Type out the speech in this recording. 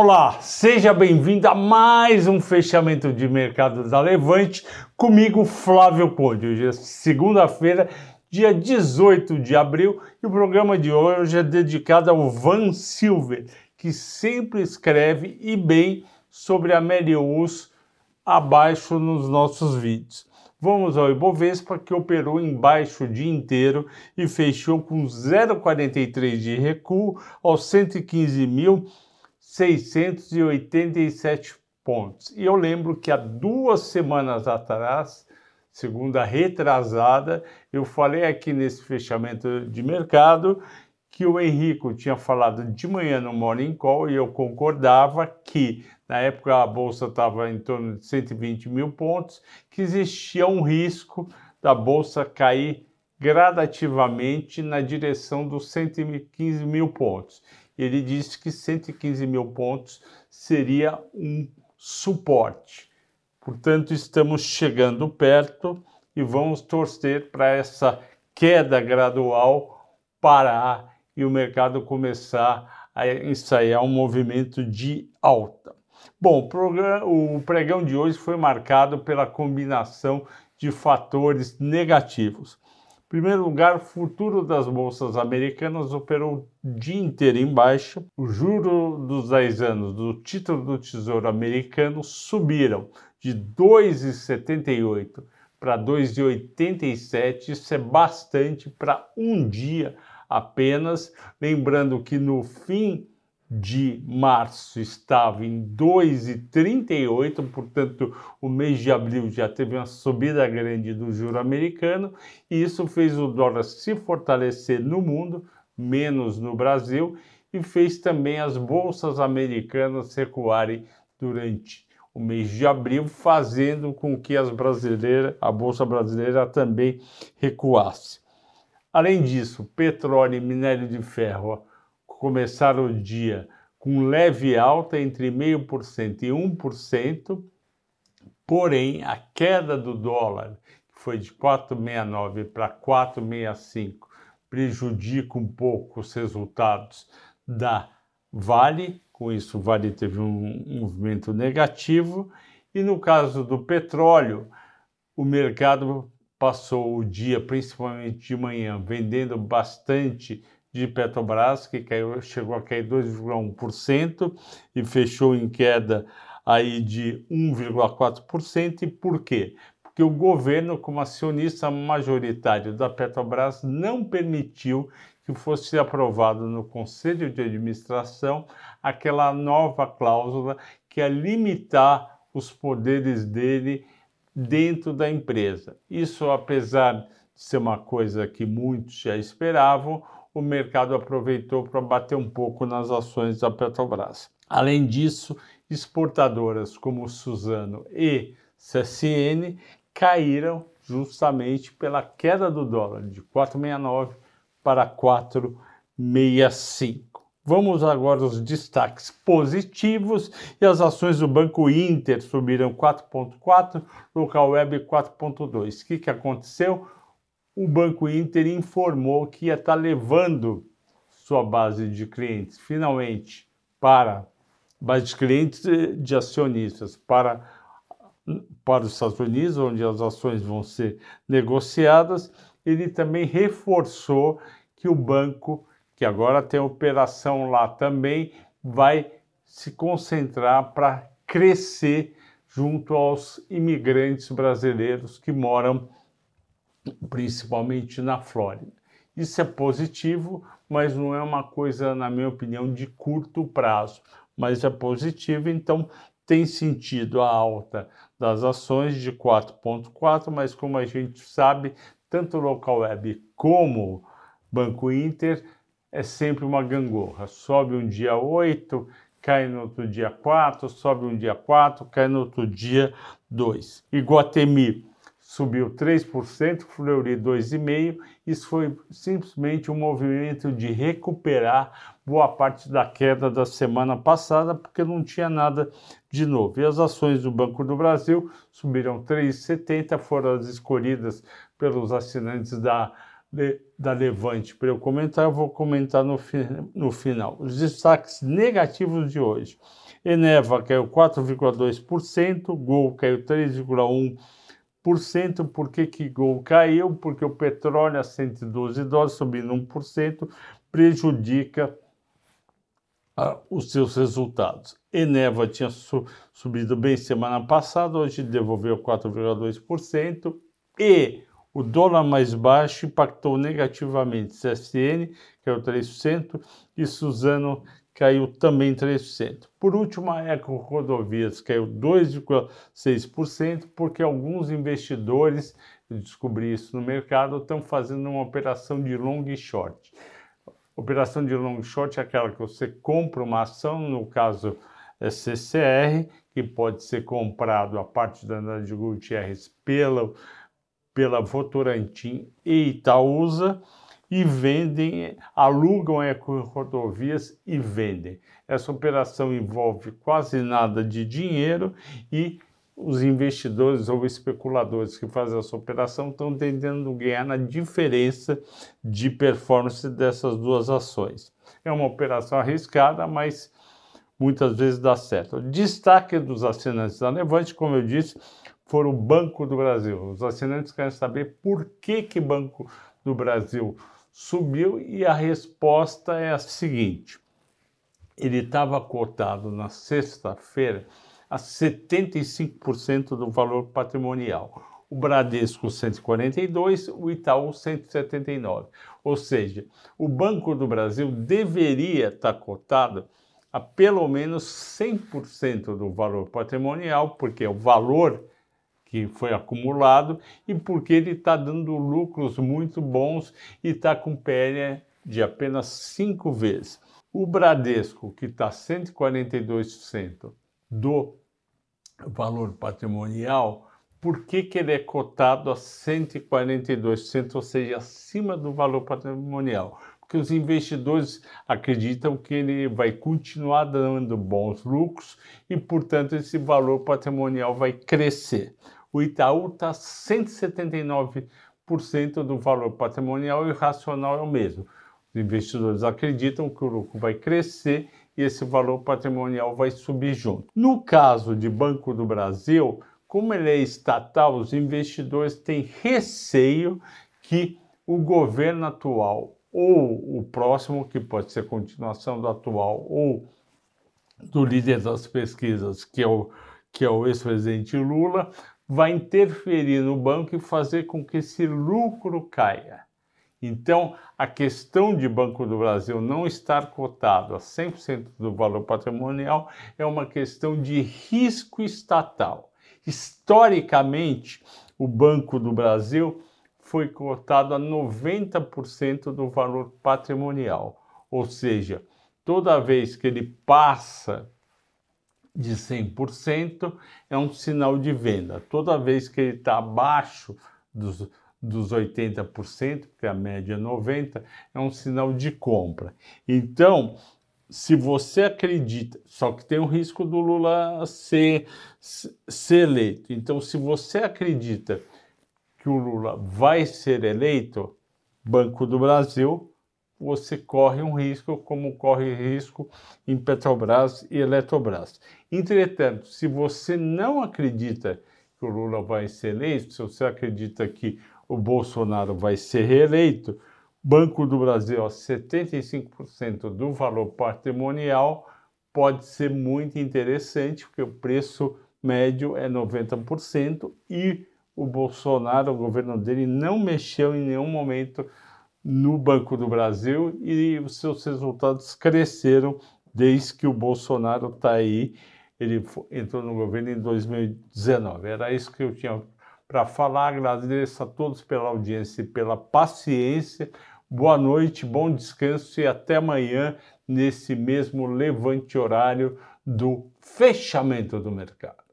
Olá, seja bem-vindo a mais um fechamento de mercado da Levante, comigo Flávio Conde. Hoje é segunda-feira, dia 18 de abril, e o programa de hoje é dedicado ao Van Silver, que sempre escreve e bem sobre a Melius abaixo nos nossos vídeos. Vamos ao Ibovespa, que operou embaixo o dia inteiro e fechou com 0,43 de recuo aos 115.687 pontos. E eu lembro que há duas semanas atrás, segunda retrasada, eu falei aqui nesse fechamento de mercado que o Henrico tinha falado de manhã no Morning Call e eu concordava que na época a bolsa estava em torno de 120 mil pontos, que existia um risco da bolsa cair gradativamente na direção dos 115 mil pontos. Ele disse que 115 mil pontos seria um suporte. Portanto, estamos chegando perto e vamos torcer para essa queda gradual parar e o mercado começar a ensaiar um movimento de alta. Bom, o pregão de hoje foi marcado pela combinação de fatores negativos. Primeiro lugar, o futuro das bolsas americanas operou o dia inteiro em baixa. O juro dos 10 anos do título do Tesouro americano subiram de 2,78 para 2,87. Isso é bastante para um dia apenas. Lembrando que no fim de março estava em 2,38, portanto, o mês de abril já teve uma subida grande do juro americano, e isso fez o dólar se fortalecer no mundo, menos no Brasil, e fez também as bolsas americanas recuarem durante o mês de abril, fazendo com que as brasileiras, a bolsa brasileira também recuasse. Além disso, petróleo e minério de ferro começaram o dia com leve alta entre 0,5% e 1%, porém a queda do dólar, que foi de 4,69 para 4,65, prejudica um pouco os resultados da Vale, com isso Vale teve um movimento negativo, e no caso do petróleo, o mercado passou o dia, principalmente de manhã, vendendo bastante de Petrobras, que caiu, chegou a cair 2,1% e fechou em queda aí de 1,4%. E por quê? Porque o governo, como acionista majoritário da Petrobras, não permitiu que fosse aprovado no Conselho de Administração aquela nova cláusula que é limitar os poderes dele dentro da empresa. Isso, apesar de ser uma coisa que muitos já esperavam, o mercado aproveitou para bater um pouco nas ações da Petrobras. Além disso, exportadoras como Suzano e CSN caíram justamente pela queda do dólar de 4,69 para 4,65. Vamos agora aos destaques positivos e as ações do Banco Inter subiram 4,4, local web 4,2. O que, que aconteceu? O Banco Inter informou que ia estar tá levando sua base de clientes finalmente para base de clientes de acionistas para para os Estados Unidos, onde as ações vão ser negociadas. Ele também reforçou que o banco que agora tem operação lá também, vai se concentrar para crescer junto aos imigrantes brasileiros que moram principalmente na Flórida. Isso é positivo, mas não é uma coisa, na minha opinião, de curto prazo, mas é positivo, então tem sentido a alta das ações de 4,4, mas como a gente sabe, tanto o local web como Banco Inter é sempre uma gangorra. Sobe um dia 8, cai no outro dia 4, sobe um dia 4, cai no outro dia 2. Iguatemi subiu 3%, Fleury 2,5%. Isso foi simplesmente um movimento de recuperar boa parte da queda da semana passada, porque não tinha nada de novo. E as ações do Banco do Brasil subiram 3,70, foram as escolhidas pelos assinantes da da Levante para eu comentar, eu vou comentar no, no final. Os destaques negativos de hoje. Eneva caiu 4,2%, Gol caiu 3,1%. Por que, que Gol caiu? Porque o petróleo a 112 dólares, subindo 1%, prejudica uh, os seus resultados. Eneva tinha su subido bem semana passada, hoje devolveu 4,2% e o dólar mais baixo impactou negativamente CSN, caiu 3%, e Suzano caiu também 3%. Por último, a Eco Rodovias caiu 2,6%, porque alguns investidores, descobri isso no mercado, estão fazendo uma operação de long short. Operação de long short é aquela que você compra uma ação, no caso é CCR, que pode ser comprado a parte da de Gutierrez pela pela Votorantim e Itaúsa e vendem, alugam rodovias e vendem. Essa operação envolve quase nada de dinheiro e os investidores ou especuladores que fazem essa operação estão tentando ganhar na diferença de performance dessas duas ações. É uma operação arriscada, mas muitas vezes dá certo. Destaque dos assinantes da Levante, como eu disse, foram o Banco do Brasil. Os assinantes querem saber por que que Banco do Brasil subiu e a resposta é a seguinte: ele estava cotado na sexta-feira a 75% do valor patrimonial. O Bradesco 142, o Itaú 179. Ou seja, o Banco do Brasil deveria estar cotado a pelo menos 100% do valor patrimonial, porque o valor que foi acumulado e porque ele está dando lucros muito bons e está com PL de apenas cinco vezes. O Bradesco, que está 142% do valor patrimonial, por que, que ele é cotado a 142%, ou seja, acima do valor patrimonial? Porque os investidores acreditam que ele vai continuar dando bons lucros e, portanto, esse valor patrimonial vai crescer o Itaú está 179% do valor patrimonial e o racional é o mesmo. Os investidores acreditam que o lucro vai crescer e esse valor patrimonial vai subir junto. No caso de Banco do Brasil, como ele é estatal, os investidores têm receio que o governo atual ou o próximo, que pode ser continuação do atual, ou do líder das pesquisas, que é o, que é o ex-presidente Lula, vai interferir no banco e fazer com que esse lucro caia. Então, a questão de Banco do Brasil não estar cotado a 100% do valor patrimonial é uma questão de risco estatal. Historicamente, o Banco do Brasil foi cotado a 90% do valor patrimonial, ou seja, toda vez que ele passa de 100% é um sinal de venda. Toda vez que ele está abaixo dos, dos 80%, porque a média é 90%, é um sinal de compra. Então, se você acredita, só que tem o risco do Lula ser, ser eleito. Então, se você acredita que o Lula vai ser eleito, Banco do Brasil você corre um risco, como corre risco em Petrobras e Eletrobras. Entretanto, se você não acredita que o Lula vai ser eleito, se você acredita que o Bolsonaro vai ser reeleito, Banco do Brasil, 75% do valor patrimonial, pode ser muito interessante, porque o preço médio é 90% e o Bolsonaro, o governo dele, não mexeu em nenhum momento no Banco do Brasil e os seus resultados cresceram desde que o Bolsonaro está aí. Ele entrou no governo em 2019. Era isso que eu tinha para falar. Agradeço a todos pela audiência e pela paciência. Boa noite, bom descanso e até amanhã nesse mesmo levante horário do fechamento do mercado.